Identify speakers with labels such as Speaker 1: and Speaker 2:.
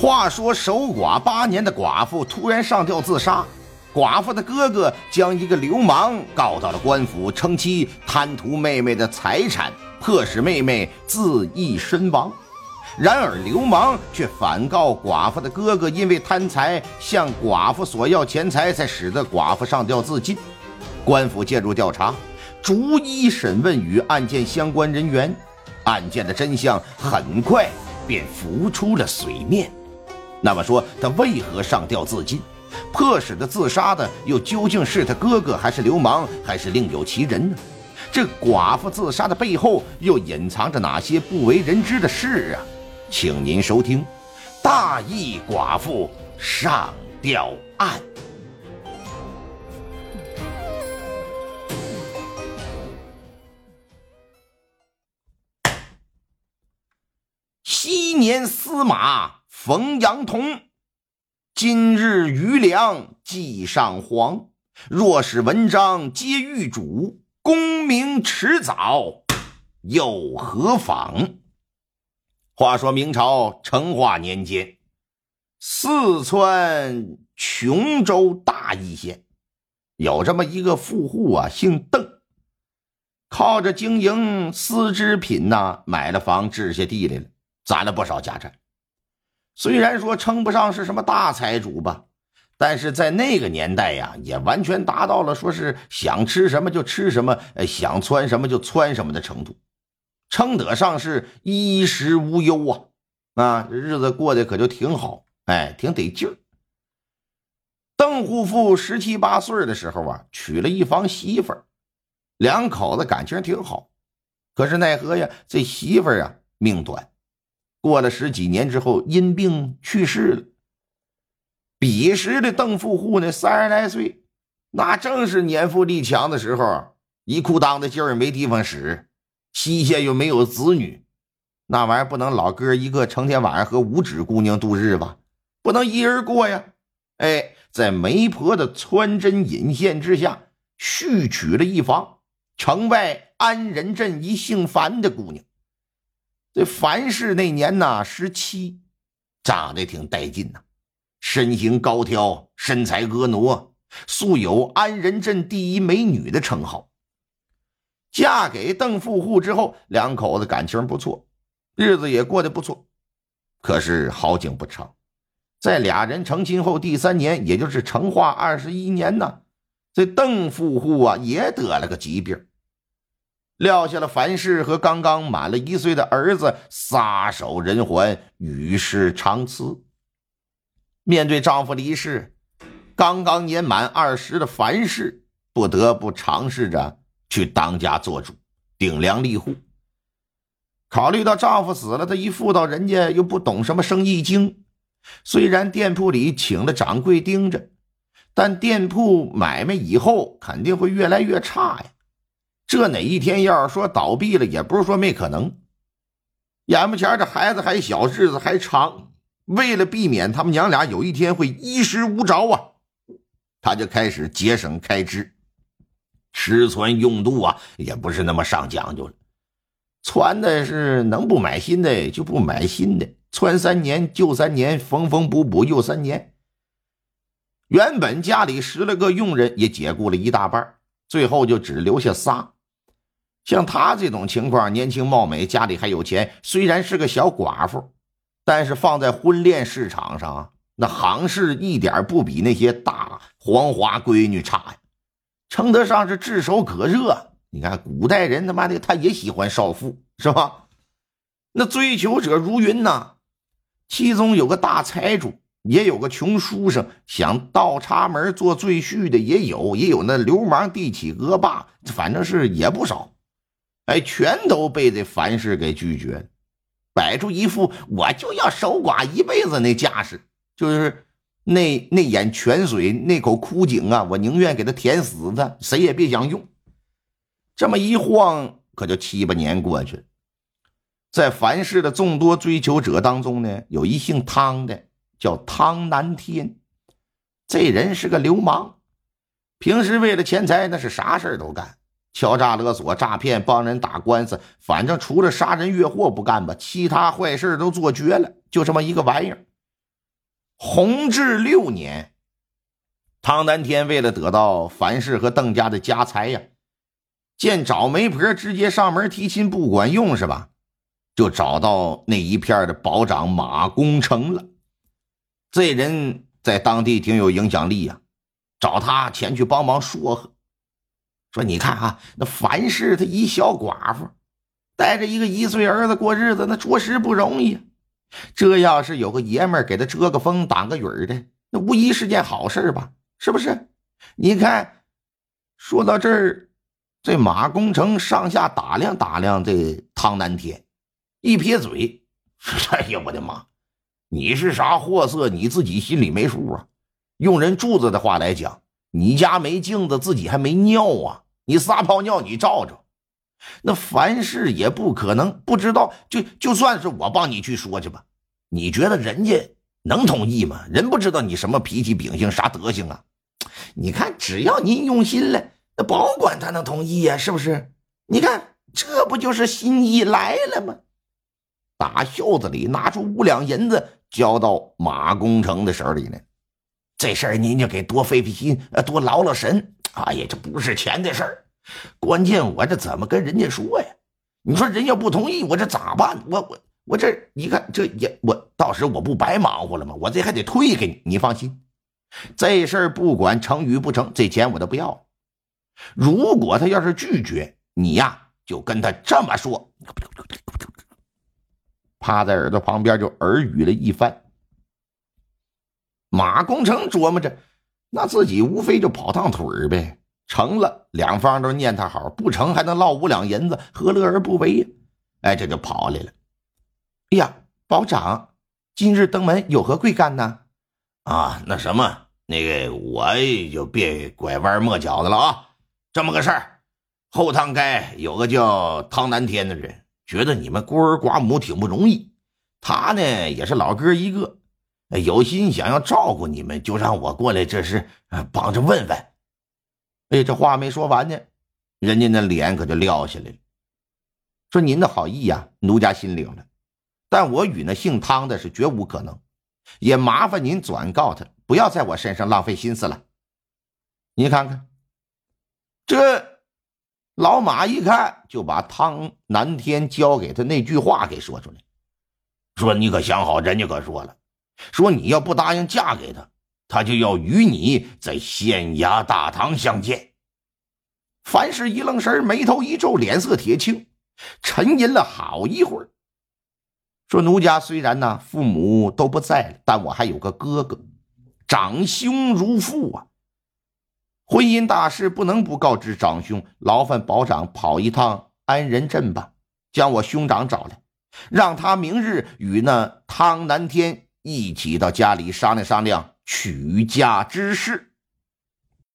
Speaker 1: 话说守寡八年的寡妇突然上吊自杀，寡妇的哥哥将一个流氓告到了官府，称其贪图妹妹的财产，迫使妹妹自缢身亡。然而流氓却反告寡妇的哥哥，因为贪财向寡妇索要钱财，才使得寡妇上吊自尽。官府介入调查，逐一审问与案件相关人员，案件的真相很快便浮出了水面。那么说，他为何上吊自尽？迫使他自杀的又究竟是他哥哥，还是流氓，还是另有其人呢？这寡妇自杀的背后又隐藏着哪些不为人知的事啊？请您收听《大义寡妇上吊案》。昔年司马冯阳童，今日余粮寄上皇。若是文章皆玉主，功名迟早又何妨？话说明朝成化年间，四川琼州大邑县有这么一个富户啊，姓邓，靠着经营丝织品呐，买了房，置下地来了，攒了不少家产。虽然说称不上是什么大财主吧，但是在那个年代呀，也完全达到了说是想吃什么就吃什么，想穿什么就穿什么的程度。称得上是衣食无忧啊！啊，日子过得可就挺好，哎，挺得劲儿。邓户富十七八岁的时候啊，娶了一房媳妇儿，两口子感情挺好。可是奈何呀，这媳妇儿啊命短，过了十几年之后因病去世了。彼时的邓富户呢，三十来岁，那正是年富力强的时候，一裤裆的劲儿没地方使。西县又没有子女，那玩意儿不能老哥一个成天晚上和五指姑娘度日吧？不能一人过呀！哎，在媒婆的穿针引线之下，续娶了一房城外安仁镇一姓樊的姑娘。这樊氏那年呐十七，长得挺带劲呐，身形高挑，身材婀娜，素有安仁镇第一美女的称号。嫁给邓富户之后，两口子感情不错，日子也过得不错。可是好景不长，在俩人成亲后第三年，也就是成化二十一年呢，这邓富户啊也得了个疾病，撂下了樊氏和刚刚满了一岁的儿子，撒手人寰，与世长辞。面对丈夫离世，刚刚年满二十的樊氏不得不尝试着。去当家做主，顶梁立户。考虑到丈夫死了，她一妇道人家又不懂什么生意经。虽然店铺里请了掌柜盯着，但店铺买卖以后肯定会越来越差呀。这哪一天要是说倒闭了，也不是说没可能。眼目前这孩子还小，日子还长，为了避免他们娘俩有一天会衣食无着啊，他就开始节省开支。吃穿用度啊，也不是那么上讲究了。穿的是能不买新的就不买新的，穿三年旧三年，缝缝补补又三年。原本家里十来个佣人也解雇了一大半，最后就只留下仨。像他这种情况，年轻貌美，家里还有钱，虽然是个小寡妇，但是放在婚恋市场上，那行势一点不比那些大黄花闺女差呀。称得上是炙手可热。你看，古代人他妈的他也喜欢少妇，是吧？那追求者如云呐，其中有个大财主，也有个穷书生，想倒插门做赘婿的也有，也有那流氓地痞恶霸，反正是也不少。哎，全都被这樊氏给拒绝，摆出一副我就要守寡一辈子那架势，就是。那那眼泉水，那口枯井啊，我宁愿给他填死他，谁也别想用。这么一晃，可就七八年过去了。在樊氏的众多追求者当中呢，有一姓汤的，叫汤南天。这人是个流氓，平时为了钱财，那是啥事都干，敲诈勒索、诈骗、帮人打官司，反正除了杀人越货不干吧，其他坏事都做绝了。就这么一个玩意儿。弘治六年，汤南天为了得到樊氏和邓家的家财呀，见找媒婆直接上门提亲不管用是吧？就找到那一片的保长马公成了。这人在当地挺有影响力呀，找他前去帮忙说和，说你看啊，那樊氏他一小寡妇，带着一个一岁儿子过日子，那着实不容易。这要是有个爷们儿给他遮个风、挡个雨的，那无疑是件好事吧？是不是？你看，说到这儿，这马工程上下打量打量这汤南天，一撇嘴：“ 哎呀，我的妈！你是啥货色？你自己心里没数啊？用人柱子的话来讲，你家没镜子，自己还没尿啊？你撒泡尿，你照照。”那凡事也不可能不知道，就就算是我帮你去说去吧，你觉得人家能同意吗？人不知道你什么脾气秉性啥德行啊？你看，只要您用心了，那保管他能同意呀，是不是？你看，这不就是心意来了吗？打袖子里拿出五两银子，交到马工程的手里呢。这事儿您就给多费费心，多劳劳神。哎呀，这不是钱的事儿。关键我这怎么跟人家说呀？你说人要不同意，我这咋办？我我我这你看这也我到时我不白忙活了吗？我这还得退给你。你放心，这事儿不管成与不成，这钱我都不要。如果他要是拒绝，你呀就跟他这么说。趴在耳朵旁边就耳语了一番。马工程琢磨着，那自己无非就跑趟腿呗。成了，两方都念他好；不成，还能落五两银子，何乐而不为呀？哎，这就跑来了。哎呀，保长，今日登门有何贵干呢？啊，那什么，那个我就别拐弯抹角的了啊。这么个事儿，后堂街有个叫汤南天的人，觉得你们孤儿寡母挺不容易，他呢也是老哥一个，有心想要照顾你们，就让我过来，这是帮着问问。哎，这话没说完呢，人家那脸可就撂下来了。说：“您的好意呀，奴家心领了，但我与那姓汤的是绝无可能，也麻烦您转告他，不要在我身上浪费心思了。”你看看，这老马一看就把汤南天交给他那句话给说出来，说：“你可想好，人家可说了，说你要不答应嫁给他。”他就要与你在县衙大堂相见。樊氏一愣神，眉头一皱，脸色铁青，沉吟了好一会儿，说：“奴家虽然呢父母都不在了，但我还有个哥哥，长兄如父啊。婚姻大事不能不告知长兄，劳烦保长跑一趟安仁镇吧，将我兄长找来，让他明日与那汤南天一起到家里商量商量。”娶家之事。